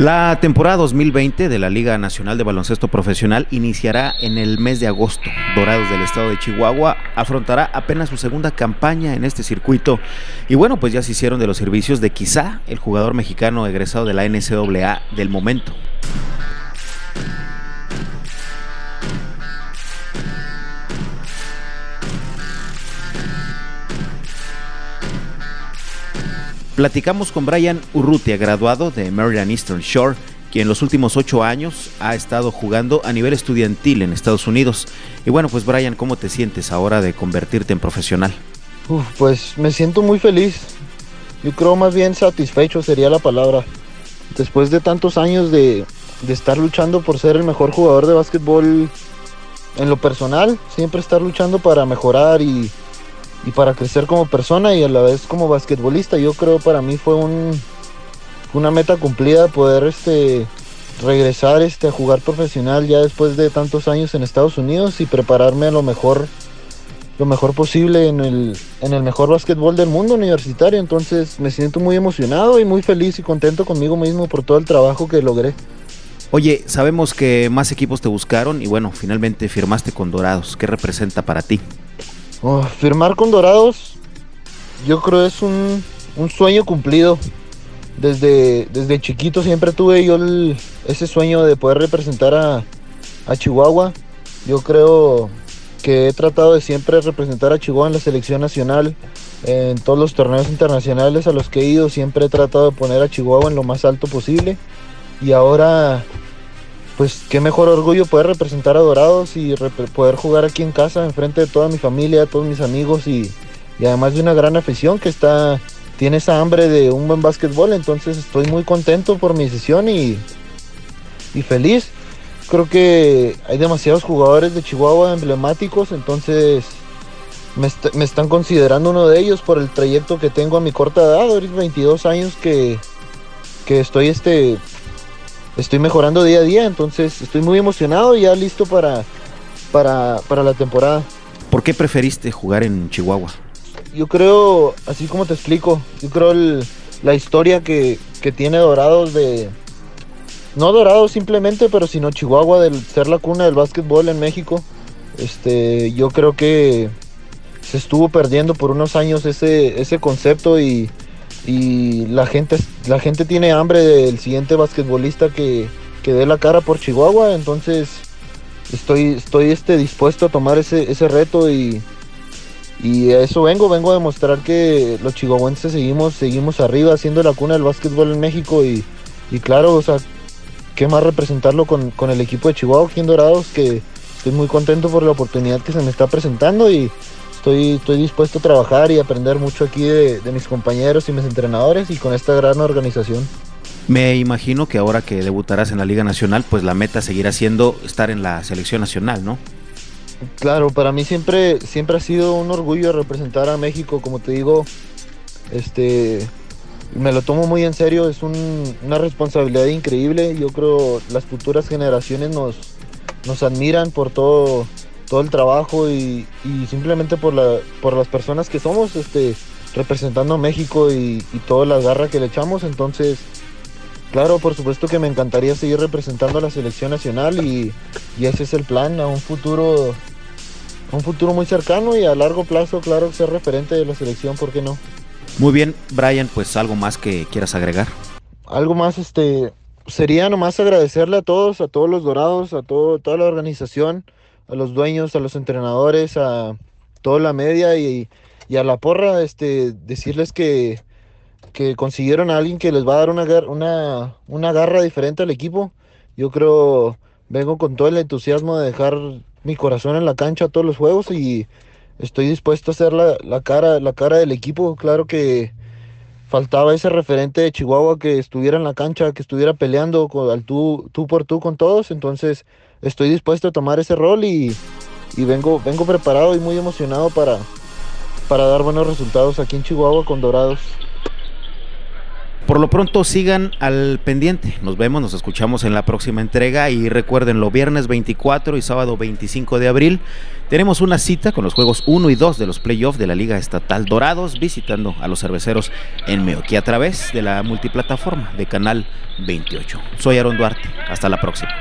La temporada 2020 de la Liga Nacional de Baloncesto Profesional iniciará en el mes de agosto. Dorados del estado de Chihuahua afrontará apenas su segunda campaña en este circuito. Y bueno, pues ya se hicieron de los servicios de quizá el jugador mexicano egresado de la NCAA del momento. Platicamos con Brian Urrutia, graduado de Maryland Eastern Shore, quien en los últimos ocho años ha estado jugando a nivel estudiantil en Estados Unidos. Y bueno, pues Brian, ¿cómo te sientes ahora de convertirte en profesional? pues me siento muy feliz. Yo creo más bien satisfecho sería la palabra. Después de tantos años de, de estar luchando por ser el mejor jugador de básquetbol en lo personal, siempre estar luchando para mejorar y y para crecer como persona y a la vez como basquetbolista. Yo creo para mí fue un, una meta cumplida poder este, regresar este, a jugar profesional ya después de tantos años en Estados Unidos y prepararme a lo mejor lo mejor posible en el, en el mejor básquetbol del mundo universitario. Entonces me siento muy emocionado y muy feliz y contento conmigo mismo por todo el trabajo que logré. Oye, sabemos que más equipos te buscaron y bueno, finalmente firmaste con Dorados. ¿Qué representa para ti? Oh, firmar con Dorados, yo creo es un, sueño cumplido. Desde, desde chiquito siempre tuve yo ese sueño de poder representar a, Chihuahua. Yo creo que he tratado de siempre representar a Chihuahua en la selección nacional, en todos los torneos internacionales a los que he ido, siempre he tratado de poner a Chihuahua en lo más alto posible. Y ahora pues qué mejor orgullo poder representar a Dorados y poder jugar aquí en casa, enfrente de toda mi familia, todos mis amigos y, además de una gran afición que está tiene esa hambre de un buen básquetbol, entonces estoy muy contento por mi decisión y, y feliz. Creo que hay demasiados jugadores de Chihuahua emblemáticos, entonces me, están considerando uno de ellos por el trayecto que tengo a mi corta edad, ahorita 22 años que, que estoy este, estoy mejorando día a día, entonces estoy muy emocionado y ya listo para, para, la temporada. ¿Por qué preferiste jugar en Chihuahua? Yo creo, así como te explico, yo creo la historia que, tiene Dorados de... No Dorados simplemente, pero sino Chihuahua del ser la cuna del básquetbol en México. Este, yo creo que se estuvo perdiendo por unos años ese, ese concepto y, y la gente, la gente tiene hambre del siguiente basquetbolista que, que dé la cara por Chihuahua, entonces estoy, estoy este, dispuesto a tomar ese, ese reto y, y a eso vengo, vengo a demostrar que los chihuahuenses seguimos, seguimos arriba haciendo la cuna del básquetbol en México y, y claro, o sea, qué más representarlo con, con el equipo de Chihuahua aquí Dorados, que estoy muy contento por la oportunidad que se me está presentando y Estoy, estoy dispuesto a trabajar y aprender mucho aquí de, mis compañeros y mis entrenadores y con esta gran organización. Me imagino que ahora que debutarás en la Liga Nacional, pues la meta seguirá siendo estar en la selección nacional, ¿no? Claro, para mí siempre, siempre ha sido un orgullo representar a México, como te digo, este, me lo tomo muy en serio, es una responsabilidad increíble. Yo creo las futuras generaciones nos, nos admiran por todo, todo el trabajo y, simplemente por, la, por las personas que somos este, representando a México y, toda la garra que le echamos. Entonces, claro, por supuesto que me encantaría seguir representando a la selección nacional y, ese es el plan a un futuro un futuro muy cercano y a largo plazo, claro, ser referente de la selección, ¿por qué no? Muy bien, Brian, pues algo más que quieras agregar. Algo más, este, sería nomás agradecerle a todos, a todos los dorados, a todo, toda la organización, a los dueños, a los entrenadores, a toda la media y, a la porra, este, decirles que, que, consiguieron a alguien que les va a dar una, una, una garra diferente al equipo. Yo creo, vengo con todo el entusiasmo de dejar mi corazón en la cancha todos los juegos y estoy dispuesto a hacer la, la, cara, la cara del equipo. Claro que faltaba ese referente de Chihuahua que estuviera en la cancha, que estuviera peleando con, al tú, tú por tú con todos. Entonces estoy dispuesto a tomar ese rol y, vengo, vengo preparado y muy emocionado para, para dar buenos resultados aquí en Chihuahua con Dorados. Por lo pronto sigan al pendiente. Nos vemos, nos escuchamos en la próxima entrega y recuérdenlo, viernes 24 y sábado 25 de abril tenemos una cita con los juegos 1 y 2 de los playoffs de la Liga Estatal Dorados visitando a los cerveceros en Meoqui a través de la multiplataforma de Canal 28. Soy Aaron Duarte. Hasta la próxima.